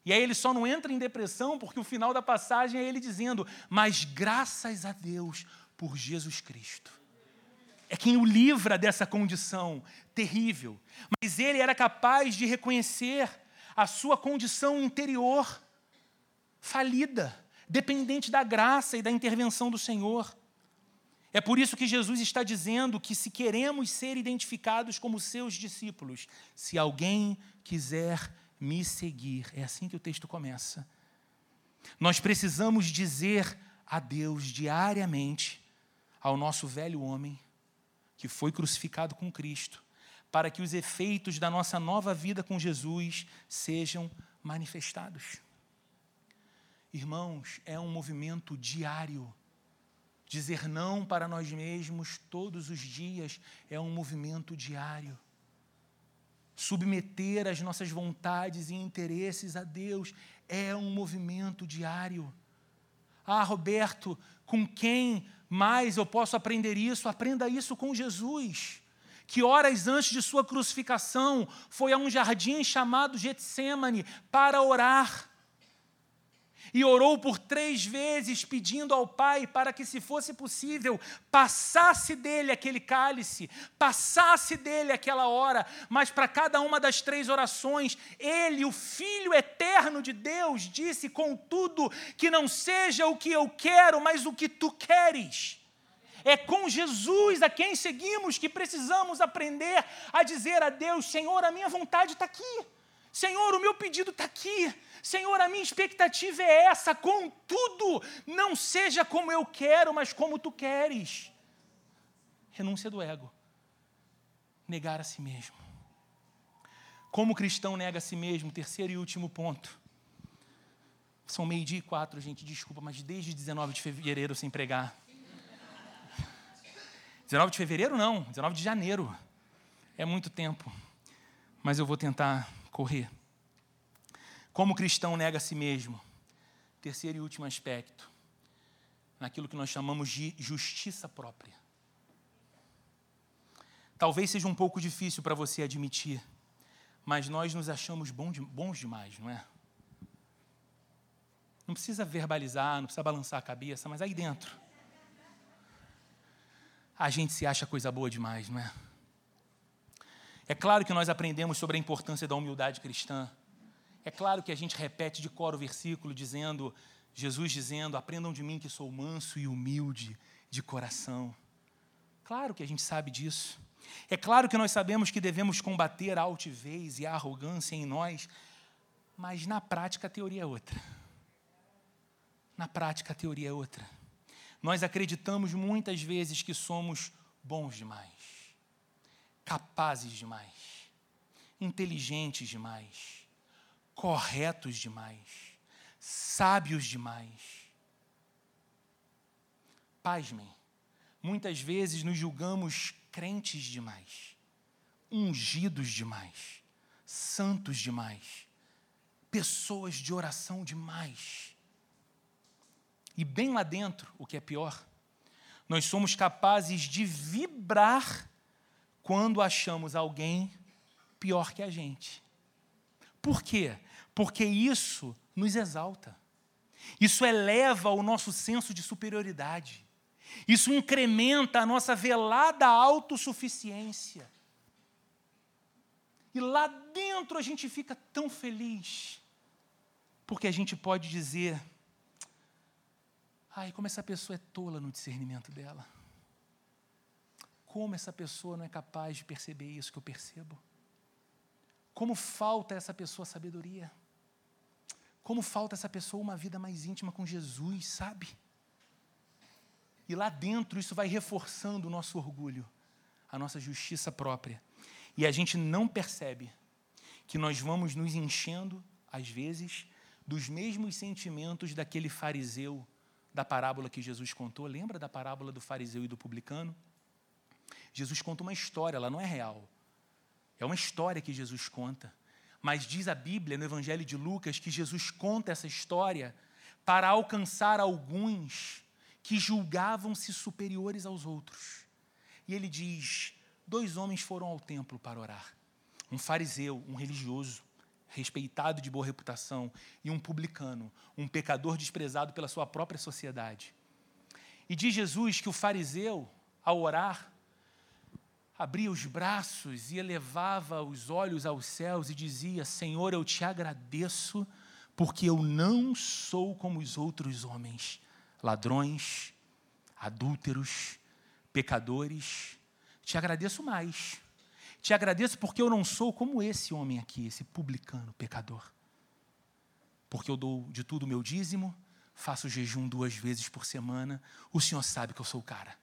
E aí ele só não entra em depressão porque o final da passagem é ele dizendo: Mas graças a Deus por Jesus Cristo. É quem o livra dessa condição terrível. Mas ele era capaz de reconhecer a sua condição interior falida, dependente da graça e da intervenção do Senhor. É por isso que Jesus está dizendo que, se queremos ser identificados como seus discípulos, se alguém quiser me seguir. É assim que o texto começa. Nós precisamos dizer a Deus diariamente, ao nosso velho homem, que foi crucificado com Cristo, para que os efeitos da nossa nova vida com Jesus sejam manifestados. Irmãos, é um movimento diário. Dizer não para nós mesmos todos os dias é um movimento diário submeter as nossas vontades e interesses a Deus é um movimento diário. Ah, Roberto, com quem mais eu posso aprender isso? Aprenda isso com Jesus, que horas antes de sua crucificação foi a um jardim chamado Getsemane para orar e orou por três vezes, pedindo ao Pai para que, se fosse possível, passasse dele aquele cálice, passasse dele aquela hora, mas para cada uma das três orações, ele, o Filho eterno de Deus, disse: Contudo, que não seja o que eu quero, mas o que tu queres. É com Jesus a quem seguimos que precisamos aprender a dizer a Deus: Senhor, a minha vontade está aqui. Senhor, o meu pedido está aqui. Senhor, a minha expectativa é essa, contudo, não seja como eu quero, mas como tu queres. Renúncia do ego. Negar a si mesmo. Como o cristão nega a si mesmo, terceiro e último ponto. São meio-dia e quatro, gente, desculpa, mas desde 19 de fevereiro sem pregar. 19 de fevereiro não, 19 de janeiro. É muito tempo. Mas eu vou tentar correr. Como o cristão nega a si mesmo? Terceiro e último aspecto, naquilo que nós chamamos de justiça própria. Talvez seja um pouco difícil para você admitir, mas nós nos achamos bons demais, não é? Não precisa verbalizar, não precisa balançar a cabeça, mas aí dentro. A gente se acha coisa boa demais, não é? É claro que nós aprendemos sobre a importância da humildade cristã. É claro que a gente repete de cor o versículo dizendo, Jesus dizendo: "Aprendam de mim que sou manso e humilde de coração". Claro que a gente sabe disso. É claro que nós sabemos que devemos combater a altivez e a arrogância em nós, mas na prática a teoria é outra. Na prática a teoria é outra. Nós acreditamos muitas vezes que somos bons demais, capazes demais, inteligentes demais, corretos demais, sábios demais. Pasmem, muitas vezes nos julgamos crentes demais, ungidos demais, santos demais, pessoas de oração demais. E bem lá dentro, o que é pior, nós somos capazes de vibrar quando achamos alguém pior que a gente. Por quê? porque isso nos exalta. Isso eleva o nosso senso de superioridade. Isso incrementa a nossa velada autossuficiência. E lá dentro a gente fica tão feliz, porque a gente pode dizer: ai, como essa pessoa é tola no discernimento dela. Como essa pessoa não é capaz de perceber isso que eu percebo. Como falta essa pessoa sabedoria. Como falta essa pessoa uma vida mais íntima com Jesus, sabe? E lá dentro isso vai reforçando o nosso orgulho, a nossa justiça própria. E a gente não percebe que nós vamos nos enchendo, às vezes, dos mesmos sentimentos daquele fariseu da parábola que Jesus contou. Lembra da parábola do fariseu e do publicano? Jesus conta uma história, ela não é real. É uma história que Jesus conta. Mas diz a Bíblia, no Evangelho de Lucas, que Jesus conta essa história para alcançar alguns que julgavam-se superiores aos outros. E ele diz: dois homens foram ao templo para orar. Um fariseu, um religioso, respeitado de boa reputação, e um publicano, um pecador desprezado pela sua própria sociedade. E diz Jesus que o fariseu, ao orar, abria os braços e elevava os olhos aos céus e dizia: Senhor, eu te agradeço, porque eu não sou como os outros homens, ladrões, adúlteros, pecadores. Te agradeço mais. Te agradeço porque eu não sou como esse homem aqui, esse publicano pecador. Porque eu dou de tudo o meu dízimo, faço jejum duas vezes por semana, o Senhor sabe que eu sou o cara.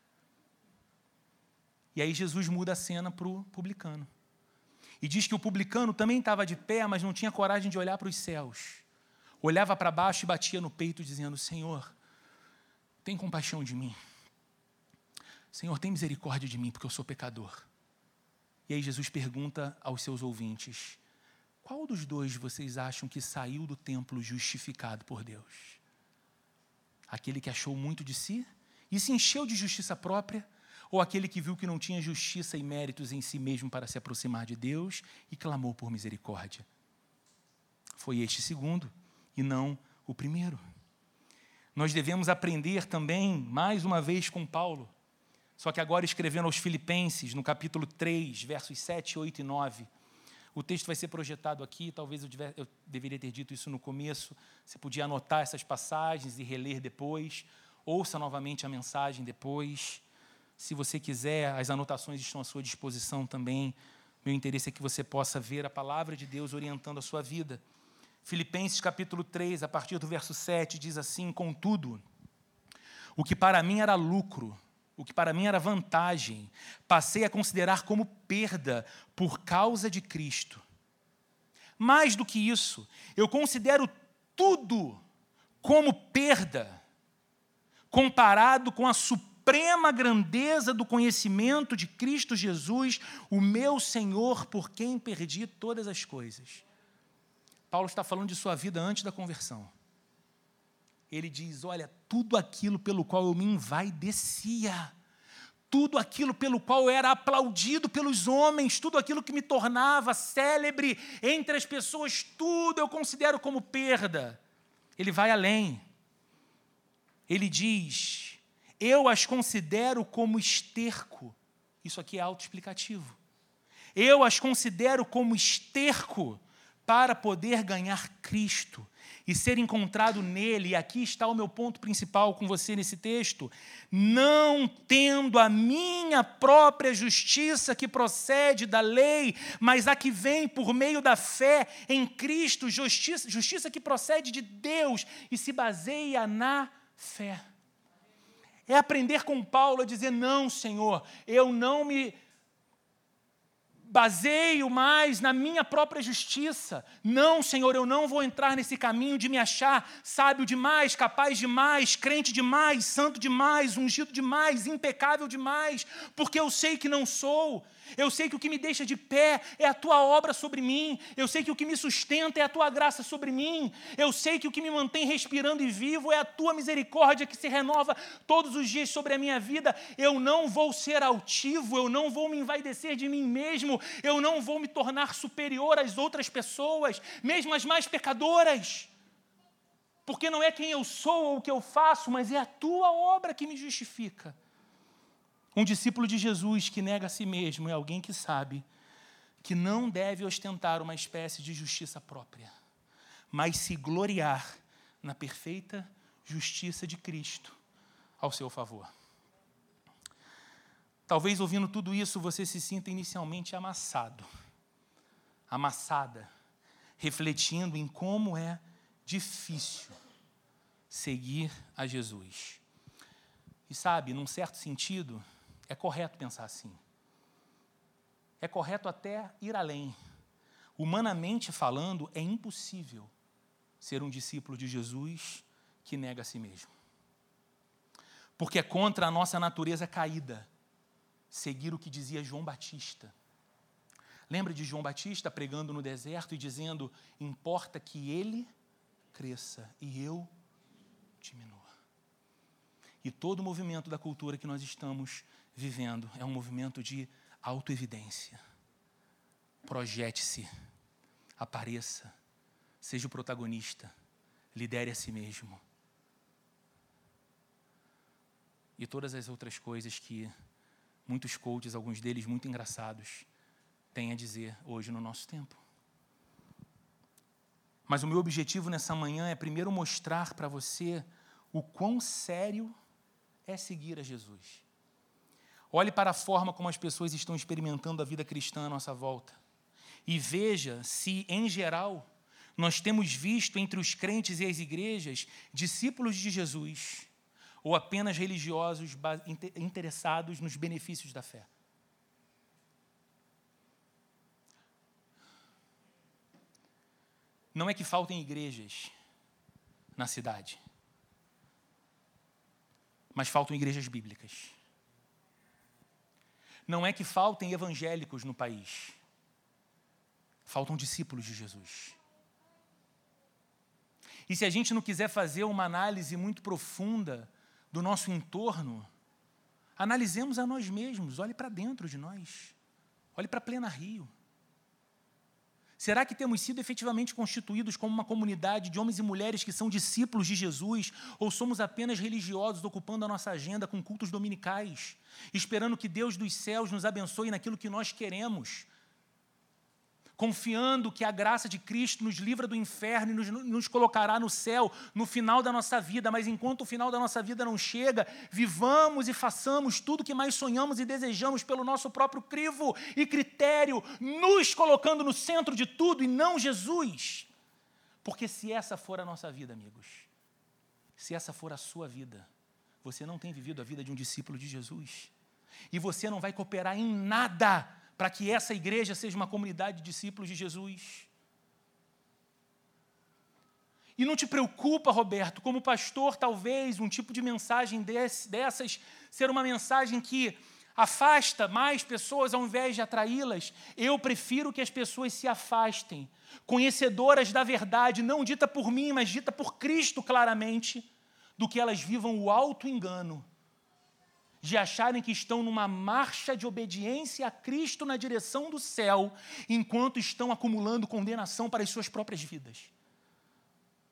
E aí Jesus muda a cena para o publicano. E diz que o publicano também estava de pé, mas não tinha coragem de olhar para os céus. Olhava para baixo e batia no peito, dizendo: Senhor, tem compaixão de mim. Senhor, tem misericórdia de mim, porque eu sou pecador. E aí Jesus pergunta aos seus ouvintes: Qual dos dois vocês acham que saiu do templo justificado por Deus? Aquele que achou muito de si e se encheu de justiça própria, ou aquele que viu que não tinha justiça e méritos em si mesmo para se aproximar de Deus e clamou por misericórdia? Foi este segundo e não o primeiro. Nós devemos aprender também, mais uma vez com Paulo, só que agora escrevendo aos Filipenses, no capítulo 3, versos 7, 8 e 9. O texto vai ser projetado aqui, talvez eu, tiver, eu deveria ter dito isso no começo. Você podia anotar essas passagens e reler depois. Ouça novamente a mensagem depois. Se você quiser, as anotações estão à sua disposição também. Meu interesse é que você possa ver a palavra de Deus orientando a sua vida. Filipenses capítulo 3, a partir do verso 7, diz assim: Contudo, o que para mim era lucro, o que para mim era vantagem, passei a considerar como perda por causa de Cristo. Mais do que isso, eu considero tudo como perda, comparado com a suprema grandeza do conhecimento de Cristo Jesus, o meu Senhor, por quem perdi todas as coisas. Paulo está falando de sua vida antes da conversão. Ele diz: Olha, tudo aquilo pelo qual eu me envaidecia, tudo aquilo pelo qual eu era aplaudido pelos homens, tudo aquilo que me tornava célebre entre as pessoas, tudo eu considero como perda. Ele vai além. Ele diz: Eu as considero como esterco. Isso aqui é autoexplicativo. Eu as considero como esterco para poder ganhar Cristo e ser encontrado nele, e aqui está o meu ponto principal com você nesse texto, não tendo a minha própria justiça que procede da lei, mas a que vem por meio da fé em Cristo, justiça, justiça que procede de Deus e se baseia na fé. É aprender com Paulo a dizer: não, Senhor, eu não me baseio mais na minha própria justiça. Não, Senhor, eu não vou entrar nesse caminho de me achar sábio demais, capaz demais, crente demais, santo demais, ungido demais, impecável demais, porque eu sei que não sou. Eu sei que o que me deixa de pé é a tua obra sobre mim. Eu sei que o que me sustenta é a tua graça sobre mim. Eu sei que o que me mantém respirando e vivo é a tua misericórdia que se renova todos os dias sobre a minha vida. Eu não vou ser altivo, eu não vou me envaidecer de mim mesmo, eu não vou me tornar superior às outras pessoas, mesmo as mais pecadoras. Porque não é quem eu sou ou o que eu faço, mas é a tua obra que me justifica. Um discípulo de Jesus que nega a si mesmo é alguém que sabe que não deve ostentar uma espécie de justiça própria, mas se gloriar na perfeita justiça de Cristo ao seu favor. Talvez ouvindo tudo isso você se sinta inicialmente amassado, amassada, refletindo em como é difícil seguir a Jesus. E sabe, num certo sentido, é correto pensar assim. É correto até ir além. Humanamente falando, é impossível ser um discípulo de Jesus que nega a si mesmo. Porque é contra a nossa natureza caída seguir o que dizia João Batista. Lembra de João Batista pregando no deserto e dizendo: Importa que ele cresça e eu diminua. E todo o movimento da cultura que nós estamos vivendo é um movimento de autoevidência. Projete-se, apareça, seja o protagonista, lidere a si mesmo. E todas as outras coisas que muitos coaches, alguns deles muito engraçados, têm a dizer hoje no nosso tempo. Mas o meu objetivo nessa manhã é primeiro mostrar para você o quão sério é seguir a Jesus. Olhe para a forma como as pessoas estão experimentando a vida cristã à nossa volta. E veja se, em geral, nós temos visto entre os crentes e as igrejas discípulos de Jesus ou apenas religiosos interessados nos benefícios da fé. Não é que faltem igrejas na cidade, mas faltam igrejas bíblicas. Não é que faltem evangélicos no país, faltam discípulos de Jesus. E se a gente não quiser fazer uma análise muito profunda do nosso entorno, analisemos a nós mesmos, olhe para dentro de nós, olhe para Plena Rio. Será que temos sido efetivamente constituídos como uma comunidade de homens e mulheres que são discípulos de Jesus? Ou somos apenas religiosos ocupando a nossa agenda com cultos dominicais, esperando que Deus dos céus nos abençoe naquilo que nós queremos? Confiando que a graça de Cristo nos livra do inferno e nos, nos, colocará no céu no final da nossa vida, mas enquanto o final da nossa vida não chega, vivamos e façamos tudo o que mais sonhamos e desejamos pelo nosso próprio crivo e critério, nos colocando no centro de tudo e não Jesus. Porque se essa for a nossa vida, amigos, se essa for a sua vida, você não tem vivido a vida de um discípulo de Jesus. E você não vai cooperar em nada para que essa igreja seja uma comunidade de discípulos de Jesus. E não te preocupa, Roberto, como pastor, talvez um tipo de mensagem desse, dessas ser uma mensagem que afasta mais pessoas ao invés de atraí-las. Eu prefiro que as pessoas se afastem, conhecedoras da verdade, não dita por mim, mas dita por Cristo claramente, do que elas vivam o alto engano de acharem que estão numa marcha de obediência a Cristo na direção do céu, enquanto estão acumulando condenação para as suas próprias vidas.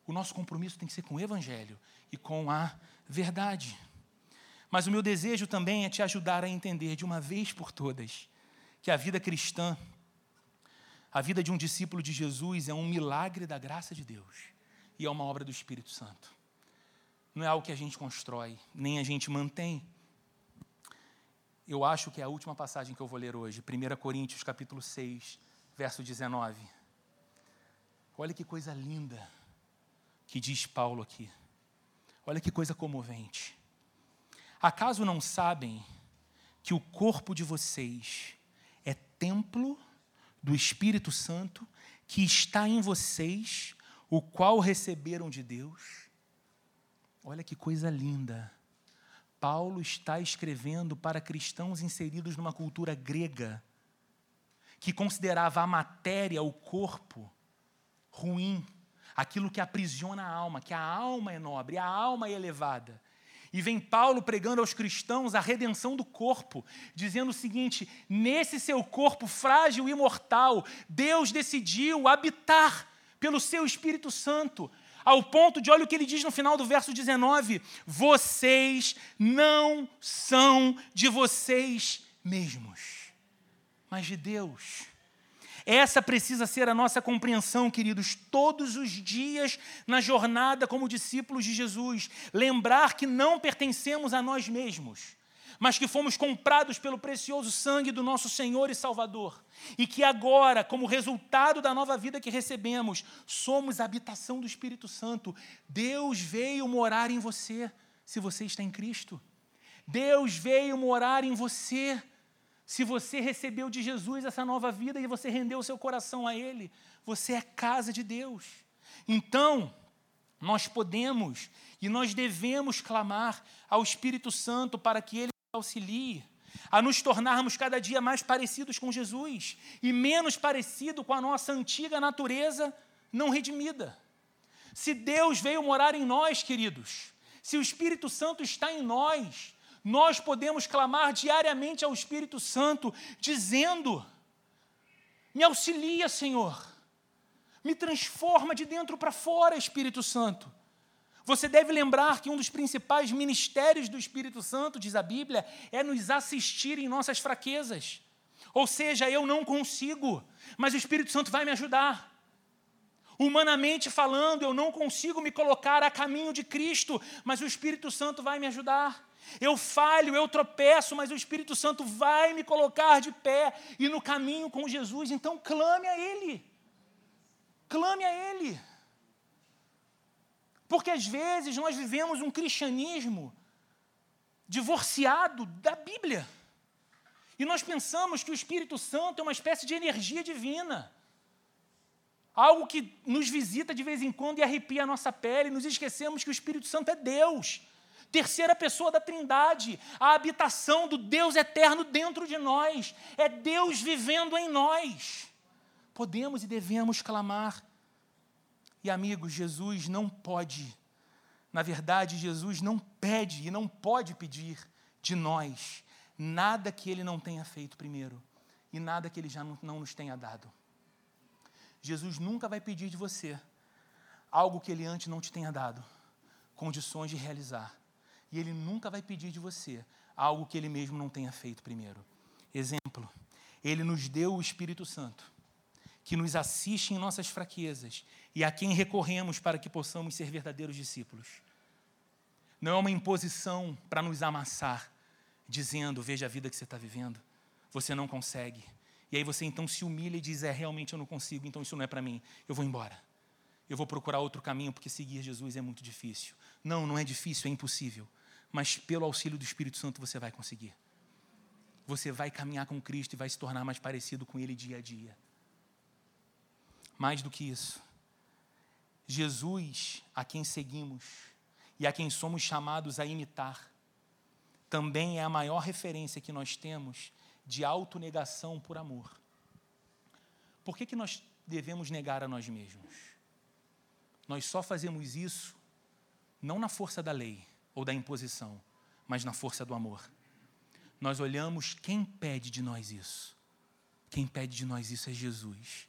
O nosso compromisso tem que ser com o Evangelho e com a verdade. Mas o meu desejo também é te ajudar a entender de uma vez por todas que a vida cristã, a vida de um discípulo de Jesus é um milagre da graça de Deus e é uma obra do Espírito Santo. Não é algo que a gente constrói, nem a gente mantém eu acho que é a última passagem que eu vou ler hoje, 1 Coríntios capítulo 6, verso 19. Olha que coisa linda que diz Paulo aqui. Olha que coisa comovente. Acaso não sabem que o corpo de vocês é templo do Espírito Santo que está em vocês, o qual receberam de Deus? Olha que coisa linda. Paulo está escrevendo para cristãos inseridos numa cultura grega, que considerava a matéria, o corpo, ruim, aquilo que aprisiona a alma, que a alma é nobre, a alma é elevada. E vem Paulo pregando aos cristãos a redenção do corpo, dizendo o seguinte: nesse seu corpo frágil e mortal, Deus decidiu habitar pelo seu Espírito Santo, ao ponto de, olha o que ele diz no final do verso 19: vocês não são de vocês mesmos, mas de Deus. Essa precisa ser a nossa compreensão, queridos, todos os dias na jornada como discípulos de Jesus. Lembrar que não pertencemos a nós mesmos mas que fomos comprados pelo precioso sangue do nosso Senhor e Salvador, e que agora, como resultado da nova vida que recebemos, somos a habitação do Espírito Santo. Deus veio morar em você, se você está em Cristo. Deus veio morar em você, se você recebeu de Jesus essa nova vida e você rendeu o seu coração a Ele. Você é casa de Deus. Então, nós podemos e nós devemos clamar ao Espírito Santo para que Ele auxilie a nos tornarmos cada dia mais parecidos com Jesus e menos parecido com a nossa antiga natureza não redimida. Se Deus veio morar em nós, queridos, se o Espírito Santo está em nós, nós podemos clamar diariamente ao Espírito Santo, dizendo: Me auxilia, Senhor, me transforma de dentro para fora, Espírito Santo. Você deve lembrar que um dos principais ministérios do Espírito Santo, diz a Bíblia, é nos assistir em nossas fraquezas. Ou seja, eu não consigo, mas o Espírito Santo vai me ajudar. Humanamente falando, eu não consigo me colocar a caminho de Cristo, mas o Espírito Santo vai me ajudar. Eu falho, eu tropeço, mas o Espírito Santo vai me colocar de pé e no caminho com Jesus. Então clame a Ele. Clame a Ele. Porque às vezes nós vivemos um cristianismo divorciado da Bíblia. E nós pensamos que o Espírito Santo é uma espécie de energia divina. Algo que nos visita de vez em quando e arrepia a nossa pele. Nos esquecemos que o Espírito Santo é Deus. Terceira pessoa da Trindade, a habitação do Deus eterno dentro de nós. É Deus vivendo em nós. Podemos e devemos clamar E amigos, Jesus não pode, na verdade, Jesus não pede e não pode pedir de nós nada que ele não tenha feito primeiro e nada que ele já não, não nos tenha dado. Jesus nunca vai pedir de você algo que ele antes não te tenha dado, condições de realizar. E ele nunca vai pedir de você algo que ele mesmo não tenha feito primeiro. Exemplo, ele nos deu o Espírito Santo, que nos assiste em nossas fraquezas e a quem recorremos para que possamos ser verdadeiros discípulos. Não é uma imposição para nos amassar, dizendo: veja a vida que você está vivendo, você não consegue. E aí você então se humilha e diz: é, realmente eu não consigo, então isso não é para mim, eu vou embora. Eu vou procurar outro caminho, porque seguir Jesus é muito difícil. Não, não é difícil, é impossível. Mas pelo auxílio do Espírito Santo você vai conseguir. Você vai caminhar com Cristo e vai se tornar mais parecido com Ele dia a dia. Mais do que isso, Jesus, a quem seguimos e a quem somos chamados a imitar, também é a maior referência que nós temos de autonegação por amor. Por que, que nós devemos negar a nós mesmos? Nós só fazemos isso não na força da lei ou da imposição, mas na força do amor. Nós olhamos quem pede de nós isso. Quem pede de nós isso é Jesus.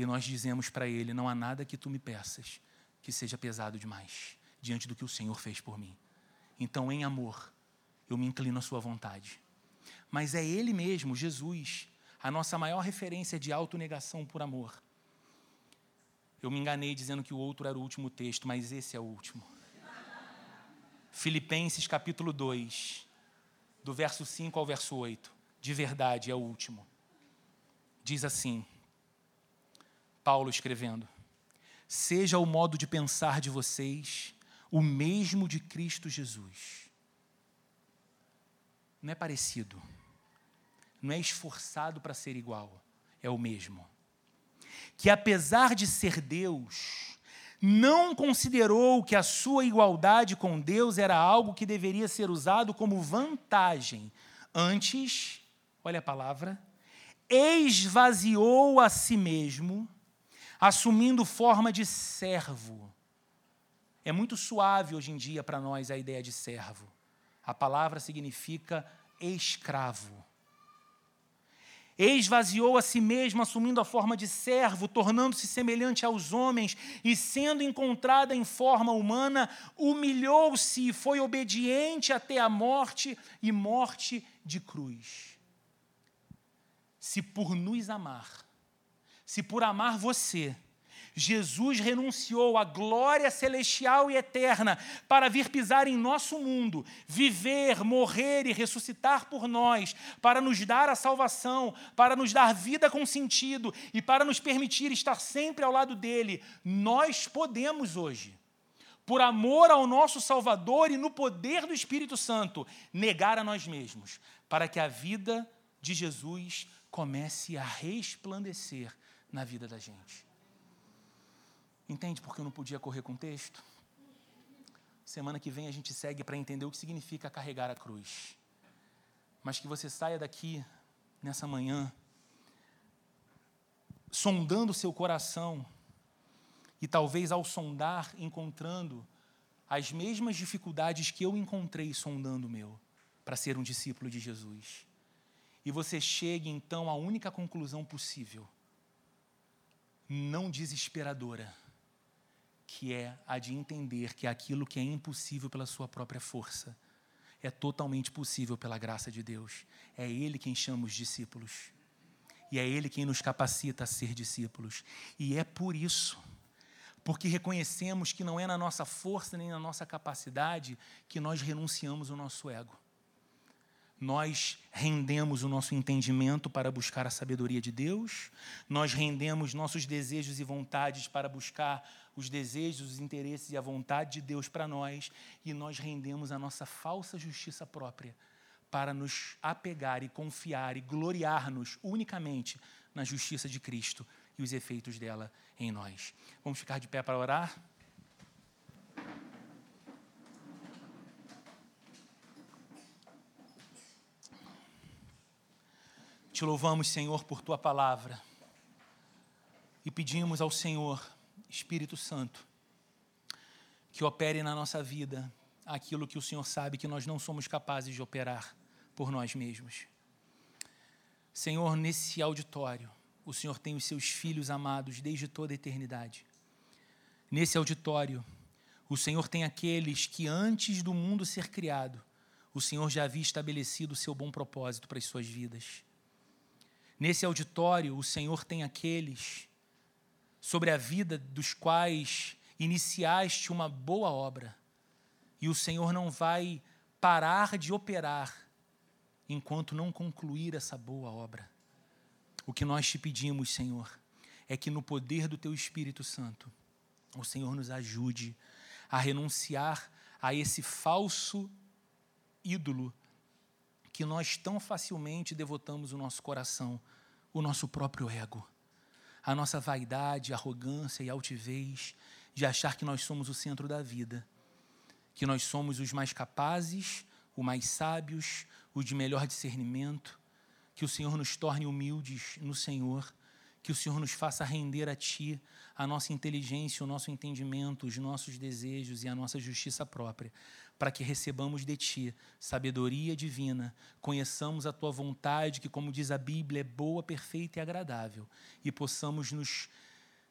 E nós dizemos para ele: não há nada que tu me peças que seja pesado demais diante do que o Senhor fez por mim. Então, em amor, eu me inclino à Sua vontade. Mas é Ele mesmo, Jesus, a nossa maior referência de autonegação por amor. Eu me enganei dizendo que o outro era o último texto, mas esse é o último. Filipenses capítulo 2, do verso 5 ao verso 8. De verdade, é o último. Diz assim, Paulo escrevendo: Seja o modo de pensar de vocês o mesmo de Cristo Jesus não é parecido, não é esforçado para ser igual, é o mesmo. Que apesar de ser Deus, não considerou que a sua igualdade com Deus era algo que deveria ser usado como vantagem. Antes, olha a palavra, esvaziou a si mesmo, assumindo forma de servo. É muito suave hoje em dia para nós a ideia de servo. A palavra significa escravo. Esvaziou a si mesmo, assumindo a forma de servo, tornando-se semelhante aos homens e, sendo encontrada em forma humana, humilhou-se e foi obediente até a morte e morte de cruz. Se por nos amar, se por amar você, Jesus renunciou à glória celestial e eterna para vir pisar em nosso mundo, viver, morrer e ressuscitar por nós, para nos dar a salvação, para nos dar vida com sentido e para nos permitir estar sempre ao lado dele. Nós podemos hoje, por amor ao nosso Salvador e no poder do Espírito Santo, negar a nós mesmos, para que a vida de Jesus comece a resplandecer na vida da gente. Entende porque eu não podia correr com o texto? Semana que vem a gente segue para entender o que significa carregar a cruz. Mas que você saia daqui nessa manhã sondando seu coração e talvez ao sondar encontrando as mesmas dificuldades que eu encontrei sondando o meu para ser um discípulo de Jesus. E você chegue então à única conclusão possível, não desesperadora que é a de entender que aquilo que é impossível pela sua própria força é totalmente possível pela graça de Deus. É Ele quem chama os discípulos. E é Ele quem nos capacita a ser discípulos. E é por isso, porque reconhecemos que não é na nossa força nem na nossa capacidade que nós renunciamos o nosso ego nós rendemos o nosso entendimento para buscar a sabedoria de Deus, nós rendemos nossos desejos e vontades para buscar os desejos, os interesses e a vontade de Deus para nós, e nós rendemos a nossa falsa justiça própria para nos apegar e confiar e gloriar-nos unicamente na justiça de Cristo e os efeitos dela em nós. Vamos ficar de pé para orar? Te louvamos, Senhor, por tua palavra e pedimos ao Senhor, Espírito Santo, que opere na nossa vida aquilo que o Senhor sabe que nós não somos capazes de operar por nós mesmos. Senhor, nesse auditório, o Senhor tem os seus filhos amados desde toda a eternidade. Nesse auditório, o Senhor tem aqueles que antes do mundo ser criado, o Senhor já havia estabelecido o seu bom propósito para as suas vidas. Nesse auditório, o Senhor tem aqueles sobre a vida dos quais iniciaste uma boa obra, e o Senhor não vai parar de operar enquanto não concluir essa boa obra. O que nós te pedimos, Senhor, é que no poder do teu Espírito Santo, o Senhor nos ajude a renunciar a esse falso ídolo que nós tão facilmente devotamos o nosso coração, o nosso próprio ego, a nossa vaidade, arrogância e altivez de achar que nós somos o centro da vida, que nós somos os mais capazes, os mais sábios, os de melhor discernimento, que o Senhor nos torne humildes no Senhor, que o Senhor nos faça render a Ti a nossa inteligência, o nosso entendimento, os nossos desejos e a nossa justiça própria, para que recebamos de Ti sabedoria divina, conheçamos a Tua vontade, que, como diz a Bíblia, é boa, perfeita e agradável, e possamos nos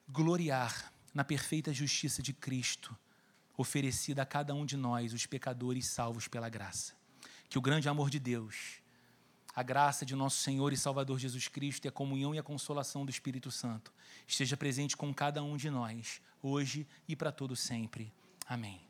gloriar na perfeita justiça de Cristo, oferecida a cada um de nós, os pecadores salvos pela graça. Que o grande amor de Deus, a graça de nosso Senhor e Salvador Jesus Cristo e a comunhão e a consolação do Espírito Santo esteja presente com cada um de nós, hoje e para todo sempre. Amém.